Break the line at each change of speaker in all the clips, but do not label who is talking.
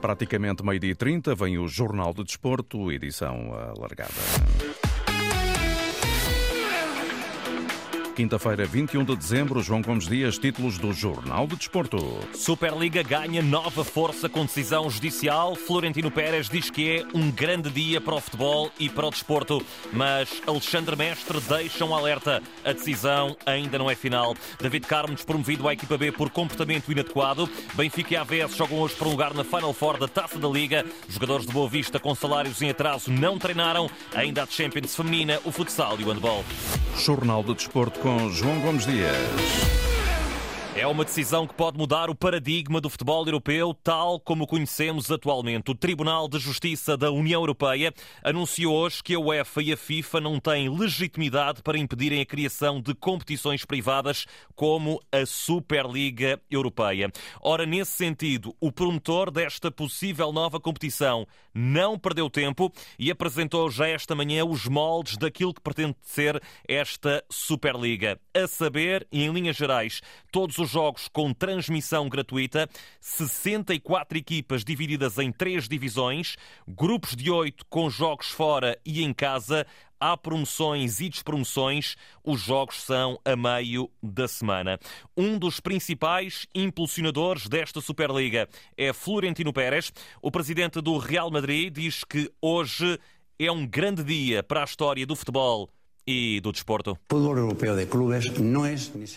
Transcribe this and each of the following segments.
Praticamente meio-dia e 30 vem o Jornal do Desporto, edição alargada. Quinta-feira, 21 de dezembro, João Gomes Dias, títulos do Jornal do Desporto.
Superliga ganha nova força com decisão judicial. Florentino Pérez diz que é um grande dia para o futebol e para o desporto. Mas Alexandre Mestre deixa um alerta. A decisão ainda não é final. David Carmo despromovido à equipa B por comportamento inadequado. Benfica e AVS jogam hoje para um lugar na Final Four da Taça da Liga. Jogadores de Boa Vista com salários em atraso não treinaram. Ainda a Champions Feminina, o futsal e o handball.
Jornal do Desporto com João Gomes Dias.
É uma decisão que pode mudar o paradigma do futebol europeu tal como o conhecemos atualmente. O Tribunal de Justiça da União Europeia anunciou hoje que a UEFA e a FIFA não têm legitimidade para impedirem a criação de competições privadas como a Superliga Europeia. Ora, nesse sentido, o promotor desta possível nova competição não perdeu tempo e apresentou já esta manhã os moldes daquilo que pretende ser esta Superliga. A saber, e em linhas gerais, todos os jogos com transmissão gratuita, 64 equipas divididas em três divisões, grupos de oito com jogos fora e em casa, há promoções e despromoções, os jogos são a meio da semana. Um dos principais impulsionadores desta Superliga é Florentino Pérez. O presidente do Real Madrid diz que hoje é um grande dia para a história do futebol e do desporto.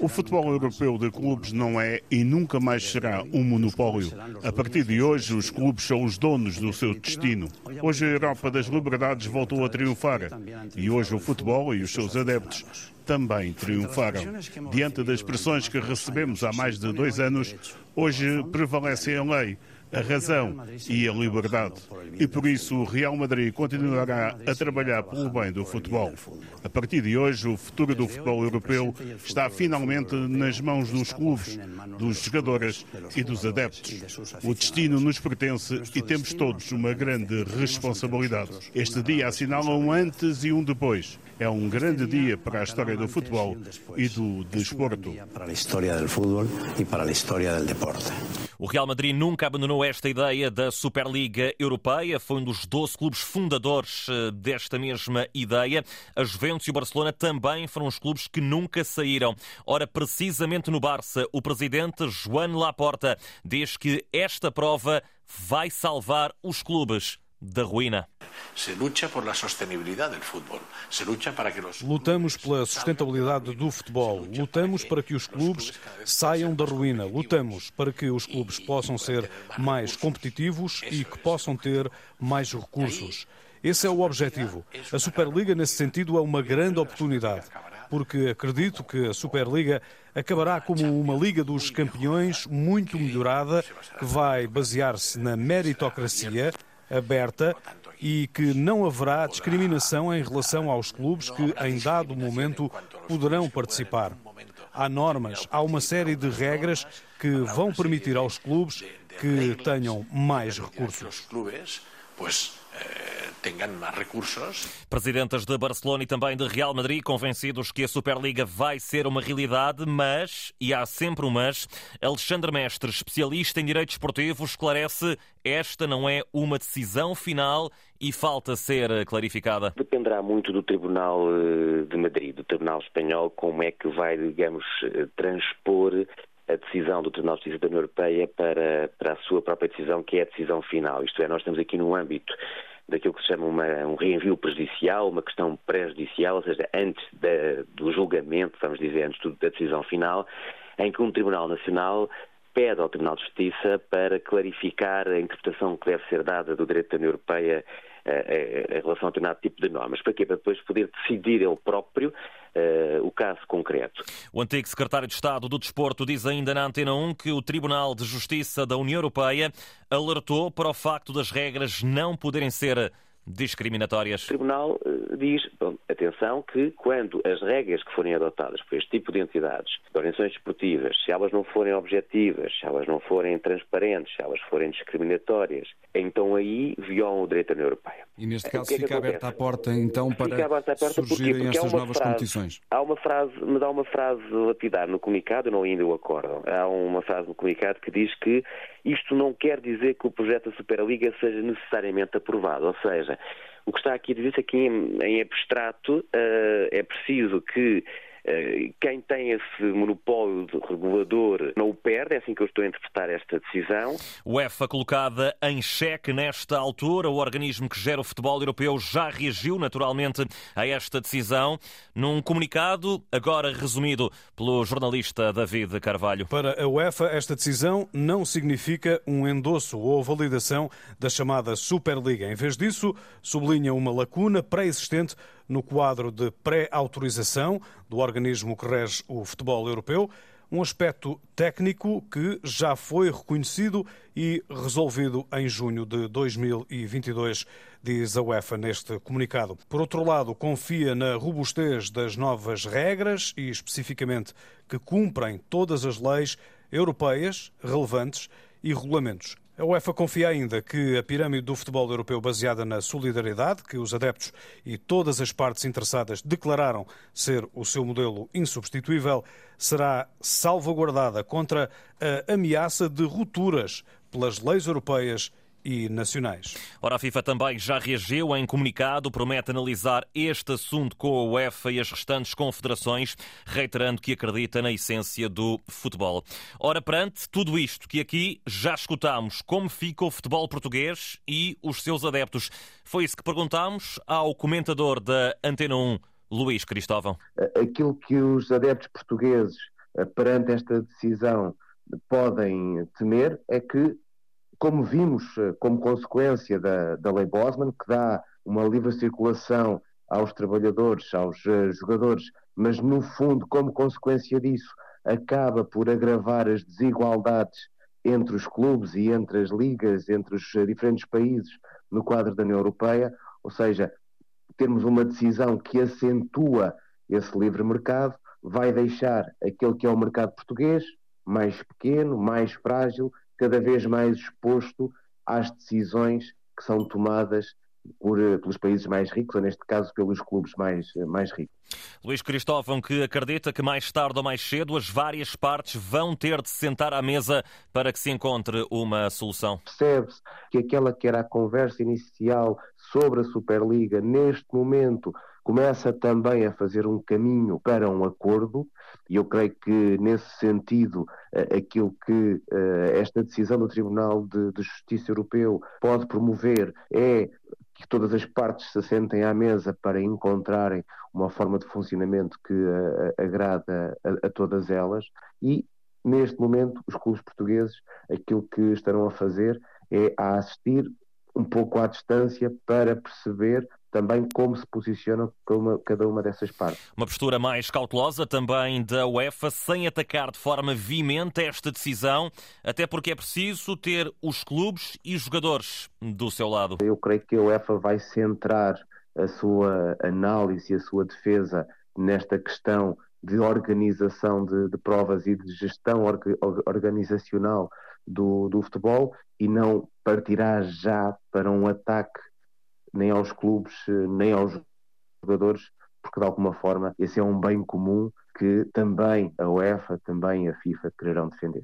O futebol europeu de clubes não é e nunca mais será um monopólio. A partir de hoje, os clubes são os donos do seu destino. Hoje a Europa das liberdades voltou a triunfar e hoje o futebol e os seus adeptos também triunfaram. Diante das pressões que recebemos há mais de dois anos, hoje prevalece a lei a razão e a liberdade. E por isso o Real Madrid continuará a trabalhar pelo bem do futebol. A partir de hoje, o futuro do futebol europeu está finalmente nas mãos dos clubes, dos jogadores e dos adeptos. O destino nos pertence e temos todos uma grande responsabilidade. Este dia assinala um antes e um depois. É um grande dia para a história do futebol e do desporto.
Para a história do futebol e para a história do deporte. O Real Madrid nunca abandonou esta ideia da Superliga Europeia, foi um dos 12 clubes fundadores eh, desta mesma ideia. A Juventus e o Barcelona também foram os clubes que nunca saíram. Ora, precisamente no Barça, o presidente Joan Laporta diz que esta prova vai salvar os clubes da ruína.
Se luta por la sostenibilidade do futebol. Se luta para que
os Lutamos pela sustentabilidade do futebol. Lutamos para que os clubes saiam da ruína. Lutamos para que os clubes possam ser mais competitivos e que possam ter mais recursos. Esse é o objetivo. A Superliga, nesse sentido, é uma grande oportunidade, porque acredito que a Superliga acabará como uma Liga dos Campeões muito melhorada, que vai basear-se na meritocracia aberta e que não haverá discriminação em relação aos clubes que, em dado momento, poderão participar. Há normas, há uma série de regras que vão permitir aos clubes que tenham mais recursos
tenham mais recursos. Presidentes de Barcelona e também de Real Madrid convencidos que a Superliga vai ser uma realidade, mas, e há sempre um mas, Alexandre Mestre, especialista em direito esportivo, esclarece esta não é uma decisão final e falta ser clarificada.
Dependerá muito do Tribunal eh, de Madrid, do Tribunal Espanhol, como é que vai, digamos, eh, transpor a decisão do Tribunal de Justiça da União Europeia para, para a sua própria decisão, que é a decisão final. Isto é, nós estamos aqui no âmbito daquilo que se chama uma, um reenvio prejudicial, uma questão prejudicial, ou seja, antes da, do julgamento, vamos dizer, antes da decisão final, em que um Tribunal Nacional pede ao Tribunal de Justiça para clarificar a interpretação que deve ser dada do direito da União Europeia eh, eh, em relação a determinado tipo de normas. Para quê? Para depois poder decidir ele próprio Uh, o caso concreto.
O antigo secretário de Estado do Desporto diz ainda na Antena 1 que o Tribunal de Justiça da União Europeia alertou para o facto das regras não poderem ser discriminatórias.
O Tribunal uh, diz, bom, atenção, que quando as regras que forem adotadas por este tipo de entidades, de organizações desportivas, se elas não forem objetivas, se elas não forem transparentes, se elas forem discriminatórias, então aí violam o direito da União Europeia.
E neste caso que é fica aberta a porta então para fica aberta a porta surgirem
porque
estas novas
frase,
competições?
Há uma frase, me dá uma frase lapidar no comunicado, não ainda o acordam. Há uma frase no comunicado que diz que isto não quer dizer que o projeto da Superliga seja necessariamente aprovado, ou seja, o que está aqui a dizer é que em, em abstrato uh, é preciso que quem tem esse monopólio regulador não o perde, é assim que eu estou a interpretar esta decisão.
UEFA colocada em xeque nesta altura, o organismo que gera o futebol europeu já reagiu naturalmente a esta decisão num comunicado, agora resumido pelo jornalista David Carvalho.
Para a UEFA, esta decisão não significa um endosso ou validação da chamada Superliga. Em vez disso, sublinha uma lacuna pré-existente no quadro de pré-autorização do organismo que rege o futebol europeu, um aspecto técnico que já foi reconhecido e resolvido em junho de 2022, diz a UEFA neste comunicado. Por outro lado, confia na robustez das novas regras e, especificamente, que cumprem todas as leis europeias relevantes e regulamentos. A UEFA confia ainda que a pirâmide do futebol europeu baseada na solidariedade, que os adeptos e todas as partes interessadas declararam ser o seu modelo insubstituível, será salvaguardada contra a ameaça de rupturas pelas leis europeias e nacionais.
Ora, a FIFA também já reagiu em comunicado, promete analisar este assunto com a UEFA e as restantes confederações, reiterando que acredita na essência do futebol. Ora, perante tudo isto que aqui já escutamos, como fica o futebol português e os seus adeptos? Foi isso que perguntámos ao comentador da Antena 1, Luís Cristóvão.
Aquilo que os adeptos portugueses, eh, perante esta decisão, podem temer é que como vimos eh, como consequência da, da lei Bosman, que dá uma livre circulação aos trabalhadores, aos uh, jogadores, mas no fundo, como consequência disso, acaba por agravar as desigualdades entre os clubes e entre as ligas, entre os uh, diferentes países no quadro da União Europeia, ou seja, termos uma decisão que acentua esse livre mercado, vai deixar aquele que é o mercado português mais pequeno, mais frágil, cada vez mais exposto às decisões que são tomadas por, eh, pelos países mais ricos, ou neste caso pelos clubes mais, eh, mais ricos.
Luís Cristóvão, que acredita que mais tarde ou mais cedo as várias partes vão ter de se sentar à mesa para que se encontre uma solução.
Percebe-se que aquela que era a conversa inicial sobre a Superliga, neste momento, começa também a fazer um caminho para um acordo, e eu creio que, nesse sentido, eh, aquilo que eh, esta decisão do Tribunal de, Justiça Europeu pode promover é que todas as partes se sentem à mesa para encontrarem uma forma de funcionamento que uh, agrada a, a, todas elas e neste momento os clubes portugueses aquilo que estarão a fazer é a assistir um pouco à distância para perceber também como se posicionam cada uma dessas partes.
Uma postura mais cautelosa também da UEFA, sem atacar de forma vimente esta decisão, até porque é preciso ter os clubes e os jogadores do seu lado.
Eu creio que a UEFA vai centrar a sua análise e a sua defesa nesta questão de organização de, de provas e de gestão organizacional do, do futebol e não partirá já para um ataque nem aos clubes, eh, nem aos jogadores, porque de alguma forma esse é um bem comum que também a UEFA, também a FIFA quererão defender.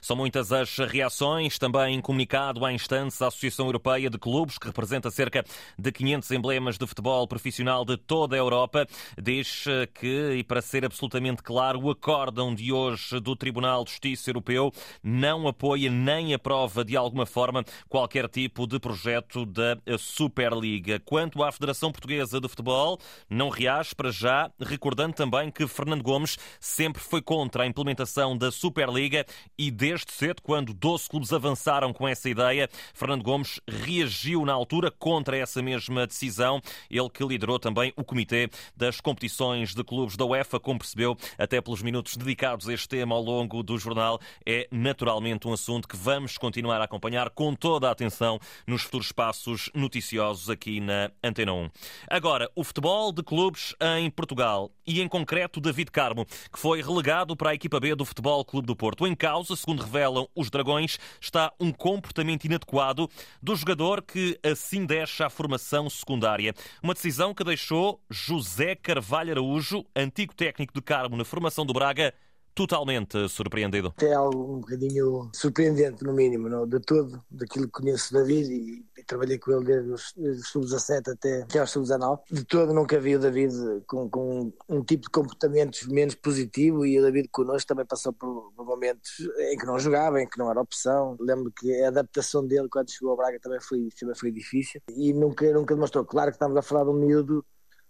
São muitas as reações, também comunicado à instância a Associação Europeia de Clubes, que representa cerca de 500 emblemas de futebol profissional de toda a Europa, diz que, e para ser absolutamente claro, o acórdão de hoje do Tribunal de Justiça Europeu não apoia nem aprova de alguma forma qualquer tipo de projeto da Superliga. Quanto à Federação Portuguesa de Futebol, não reage para já, recordando também que Fernando Gomes sempre foi contra a implementação da Superliga e desde cedo, quando 12 clubes avançaram com essa ideia, Fernando Gomes reagiu na altura contra essa mesma decisão. Ele que liderou também o comitê das competições de clubes da UEFA, como percebeu até pelos minutos dedicados a este tema ao longo do jornal, é naturalmente um assunto que vamos continuar a acompanhar com toda a atenção nos futuros passos noticiosos aqui na Antena 1. Agora, o futebol de clubes em Portugal e em concreto David Carmo, que foi relegado para a equipa B do Futebol Clube do Porto. Em causa, segundo revelam os Dragões, está um comportamento inadequado do jogador que assim deixa a formação secundária. Uma decisão que deixou José Carvalho Araújo, antigo técnico de Carmo na formação do Braga, totalmente surpreendido.
É algo um bocadinho surpreendente, no mínimo, não? de todo, daquilo que conheço da David e, e trabalhei com ele desde os, desde os sub-17 até, até aos sub-19. De todo nunca vi o David com, com um tipo de comportamentos menos positivo e o David connosco também passou por, momentos em que não jogava, em que não era opção. Lembro que a adaptação dele quando chegou ao Braga também foi, também foi difícil e nunca, nunca demonstrou. Claro que estamos a falar de um miúdo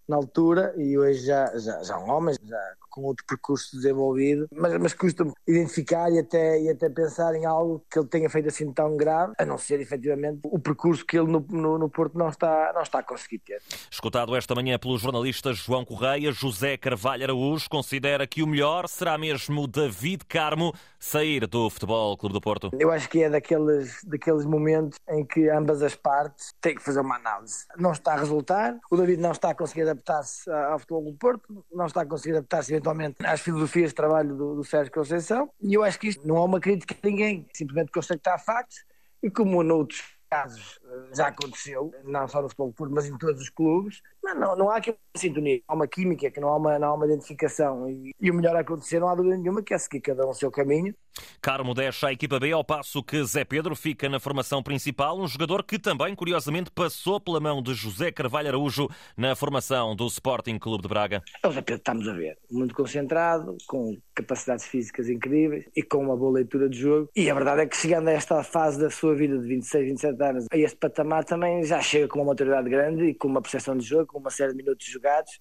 na altura e hoje já, já, já um homem, já com outro percurso desenvolvido, mas, mas custa-me identificar e até, e até pensar em algo que ele tenha feito assim tão grave, a não ser efetivamente o percurso que ele no, no, no Porto não está, não está a conseguir ter.
Escutado esta manhã pelo jornalista João Correia, José Carvalho Araújo considera que o melhor será mesmo David Carmo sair do Futebol Clube do Porto.
Eu acho que é daqueles, daqueles momentos em que ambas as partes têm que fazer uma análise. Não está a resultar, o David não está a conseguir adaptar-se ao Futebol do Porto, não está a conseguir adaptar-se eventualmente às filosofias de trabalho do, do Sérgio Conceição, e eu acho que isto não é uma crítica a ninguém, simplesmente constatar factos, e como noutros casos já aconteceu, não só no Futebol Porto, mas em todos os clubes, não, não, não há aqui uma sintonia, há uma química, que não há uma, não há uma identificação. E, e, o melhor a acontecer, não há dúvida nenhuma, que é seguir cada um o seu caminho.
Carmo deixa a equipa B, ao passo que Zé Pedro fica na formação principal, um jogador que também, curiosamente, passou pela mão de José Carvalho Araújo na formação do Sporting Clube de Braga.
O Zé Pedro, estamos a ver, muito concentrado, com capacidades físicas incríveis e com uma boa leitura de jogo. E a verdade é que chegando a esta fase da sua vida de 26, 27 anos, a este patamar também já chega com uma maturidade grande e com uma percepção de jogo, com uma série de minutos jogados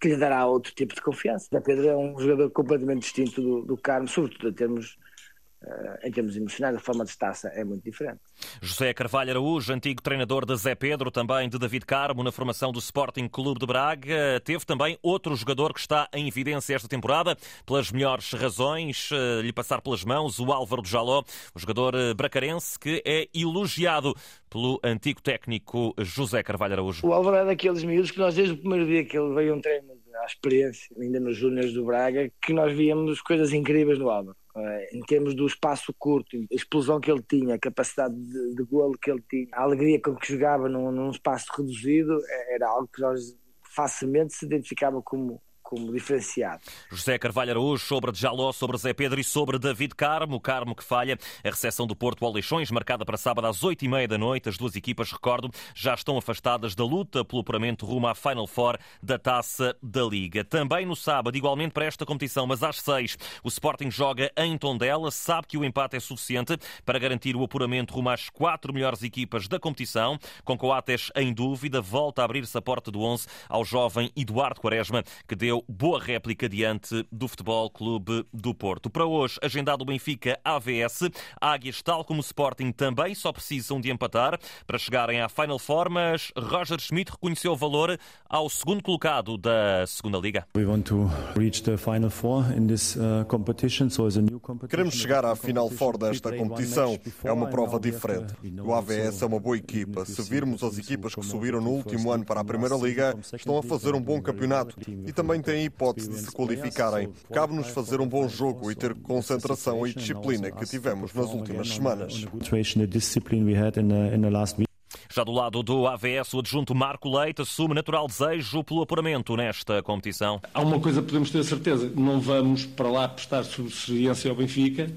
que lhe dará outro tipo de confiança. O Pedro é um jogador completamente distinto do, do Carmo, sobretudo em termos em termos emocionais, a forma de estar é muito diferente.
José Carvalho Araújo, antigo treinador de Zé Pedro, também de David Carmo, na formação do Sporting Clube de Braga. Teve também outro jogador que está em evidência esta temporada, pelas melhores razões, eh, lhe passar pelas mãos, o Álvaro Jaló, o jogador eh, bracarense que é elogiado pelo antigo técnico José Carvalho Araújo.
O Álvaro é daqueles miúdos que nós, desde o primeiro dia que ele veio um treino à experiência, ainda nos Júniors do Braga, que nós víamos coisas incríveis no Álvaro. Eh, em termos do espaço curto, a explosão que ele tinha, a capacidade de, de golo que ele tinha, a alegria com que jogava num, num espaço reduzido, eh, era algo que nós facilmente se identificava como como diferenciado.
José Carvalho Araújo sobre Jaló, sobre Zé Pedro e sobre David Carmo. Carmo que falha. A recepção do Porto ao Leixões, marcada para sábado às oito e meia da noite. As duas equipas, recordo, já estão afastadas da luta pelo apuramento rumo à Final Four da Taça da Liga. Também no sábado, igualmente para esta competição, mas às seis, o Sporting joga em Tondela. Sabe que o empate é suficiente para garantir o apuramento rumo às quatro melhores equipas da competição. Com Coates em dúvida, volta a abrir-se a porta do 11 ao jovem Eduardo Quaresma, que deu deu boa réplica diante do Futebol Clube do Porto. Para hoje, agendado o Benfica AVS. Águias, tal como o Sporting, também só precisam de empatar para chegarem à Final Four, mas Roger Schmidt reconheceu o valor ao segundo colocado da Segunda Liga. Uh,
Queremos chegar à Final Four desta competição. É uma prova diferente. O AVS é uma boa equipa. Se virmos as equipas que subiram no último ano para a Primeira Liga, estão a fazer um bom campeonato e também têm hipótese de se qualificarem. Cabe-nos fazer um bom jogo e ter concentração e disciplina que tivemos nas últimas semanas.
Já do lado do AVS, o adjunto Marco Leite assume natural desejo pelo apuramento nesta competição.
Há uma coisa que podemos ter certeza: não vamos para lá prestar subserviência ao Benfica,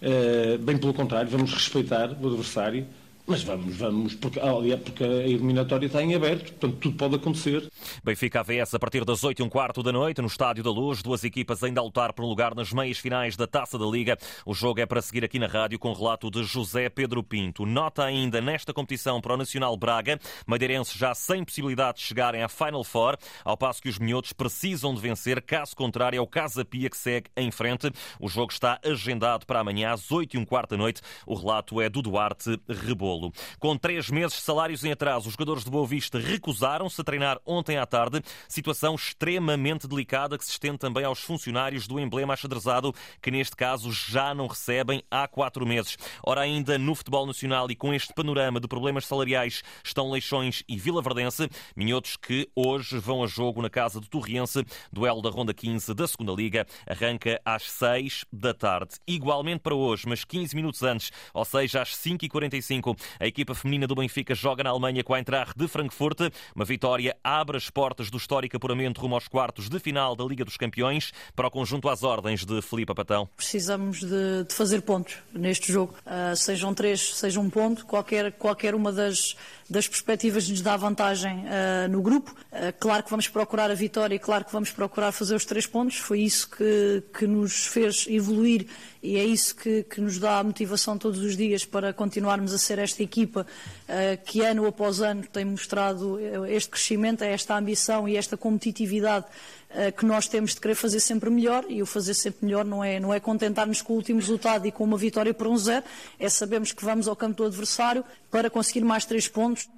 eh, bem pelo contrário, vamos respeitar o adversário Mas vamos, vamos, porque, aliás, porque a eliminatória está em aberto, portanto tudo pode acontecer.
Benfica AVS a partir das 8 e um quarto da noite no Estádio da Luz. Duas equipas ainda a lutar por um lugar nas meias finais da Taça da Liga. O jogo é para seguir aqui na rádio com o relato de José Pedro Pinto. Nota ainda nesta competição para o Nacional Braga. Madeirense já sem possibilidade de chegarem à Final Four, ao passo que os minhotos precisam de vencer. Caso contrário, é o Casa Pia que segue em frente. O jogo está agendado para amanhã às 8 e um quarto da noite. O relato é do Duarte Rebolo. Com três meses de salários em atraso, os jogadores de Boa Vista recusaram-se a treinar ontem à tarde. Situação extremamente delicada que se estende também aos funcionários do emblema achadrezado, que neste caso já não recebem há quatro meses. Ora, ainda no futebol nacional e com este panorama de problemas salariais estão Leixões e Vila Verdense, minhotos que hoje vão a jogo na casa do Torriense. Duelo da Ronda 15 da Segunda Liga arranca às 6 da tarde. Igualmente para hoje, mas 15 minutos antes, ou seja, às 5h45, a equipa feminina do Benfica joga na Alemanha com a Eintracht de Frankfurt. Uma vitória abre as portas do histórico apuramento rumo aos quartos de final da Liga dos Campeões para o conjunto às ordens de Filipe Patão.
Precisamos de, de fazer pontos neste jogo. Uh, sejam três, seja um ponto, qualquer, qualquer uma das, das perspectivas nos dá vantagem uh, no grupo. Uh, claro que vamos procurar a vitória e claro que vamos procurar fazer os três pontos. Foi isso que, que nos fez evoluir e é isso que, que nos dá a motivação todos os dias para continuarmos a ser esta equipa uh, que ano após ano tem mostrado este crescimento, esta ambição e esta competitividade que nós temos de querer fazer sempre melhor e o fazer sempre melhor não é, não é contentar-nos com o último resultado e com uma vitória por um zero, é sabermos que vamos ao campo do adversário para conseguir mais três pontos.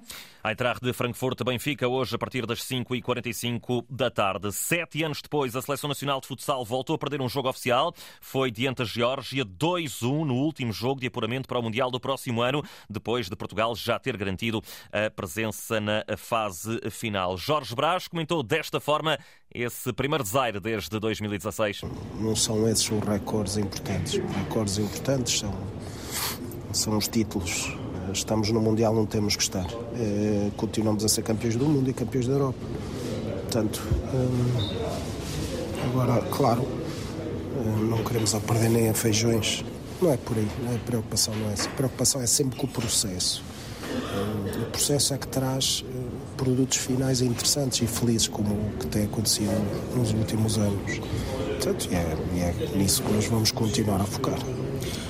A Eintracht de Frankfurt Benfica hoje a partir das 5h45 da tarde. Sete anos depois, a Seleção Nacional de Futsal voltou a perder um jogo oficial. Foi diante da Geórgia 2-1 no último jogo de apuramento para o Mundial do próximo ano, depois de Portugal já ter garantido a presença na fase final. Jorge Brás comentou desta forma esse primeiro desaire desde 2016.
Não são esses os recordes importantes. Os recordes importantes são, são os títulos Estamos no Mundial, não temos que estar. É, continuamos a ser campeões do mundo e campeões da Europa. Portanto, hum, agora, claro, hum, não queremos a perder nem a feijões. Não é por aí, não é preocupação, não é essa. A preocupação é sempre com o processo. O processo é que traz produtos finais interessantes e felizes, como o que tem acontecido nos últimos anos. Portanto, é, é nisso que nós vamos continuar a focar.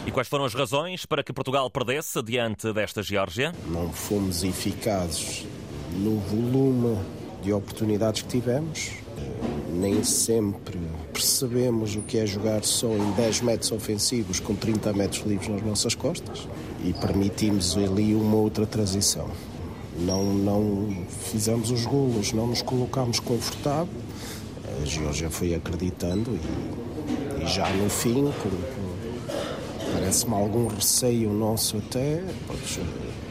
E quais foram as razões para que Portugal perdesse diante desta Geórgia?
Não fomos eficazes no volume de oportunidades que tivemos. Nem sempre percebemos o que é jogar só em 10 metros ofensivos com 30 metros livres nas nossas costas e permitimos ali uma outra transição. Não, não fizemos os golos, não nos colocámos confortável. A Geórgia foi acreditando e, e já no fim, Parece-me algum receio nosso até, pois,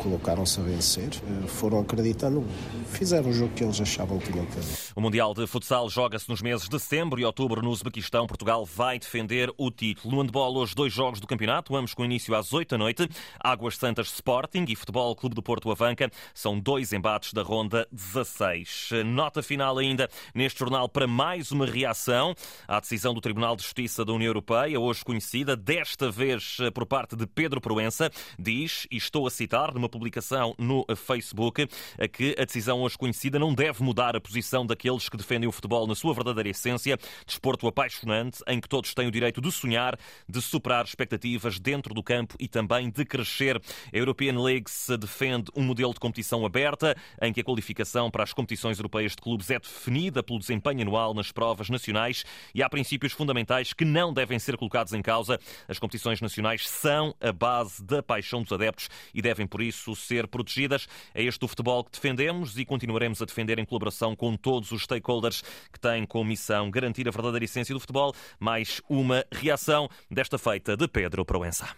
colocaram-se a vencer, eh, foram acreditando, fizeram o jogo que eles achavam que tinham que fazer.
O Mundial de Futsal joga-se nos meses de setembro e outubro no Uzbequistão. Portugal vai defender o título. No handball, hoje, dois jogos do campeonato, ambos com início às 8 da noite. Águas Santas Sporting e Futebol Clube do Porto Avanca são dois embates da ronda 16. Nota final ainda neste jornal para mais uma reação à decisão do Tribunal de Justiça da União Europeia, hoje conhecida, desta vez por parte de Pedro Proença, diz, e estou a citar, numa publicação no Facebook que a decisão hoje conhecida não deve mudar a posição daqueles que defendem o futebol na sua verdadeira essência, desporto apaixonante em que todos têm o direito de sonhar, de superar expectativas dentro do campo e também de crescer. A European League se defende um modelo de competição aberta em que a qualificação para as competições europeias de clubes é definida pelo desempenho anual nas provas nacionais e há princípios fundamentais que não devem ser colocados em causa. As competições nacionais são a base da paixão dos adeptos e devem, por isso, isso ser protegidas. É este o futebol que defendemos e continuaremos a defender em colaboração com todos os stakeholders que têm como missão garantir a verdadeira essência do futebol. Mais uma reação desta feita de Pedro Proença.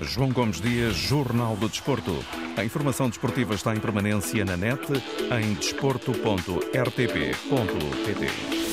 João Gomes Dias, Jornal do Desporto. A informação desportiva está em permanência na net em desporto.rtp.pt.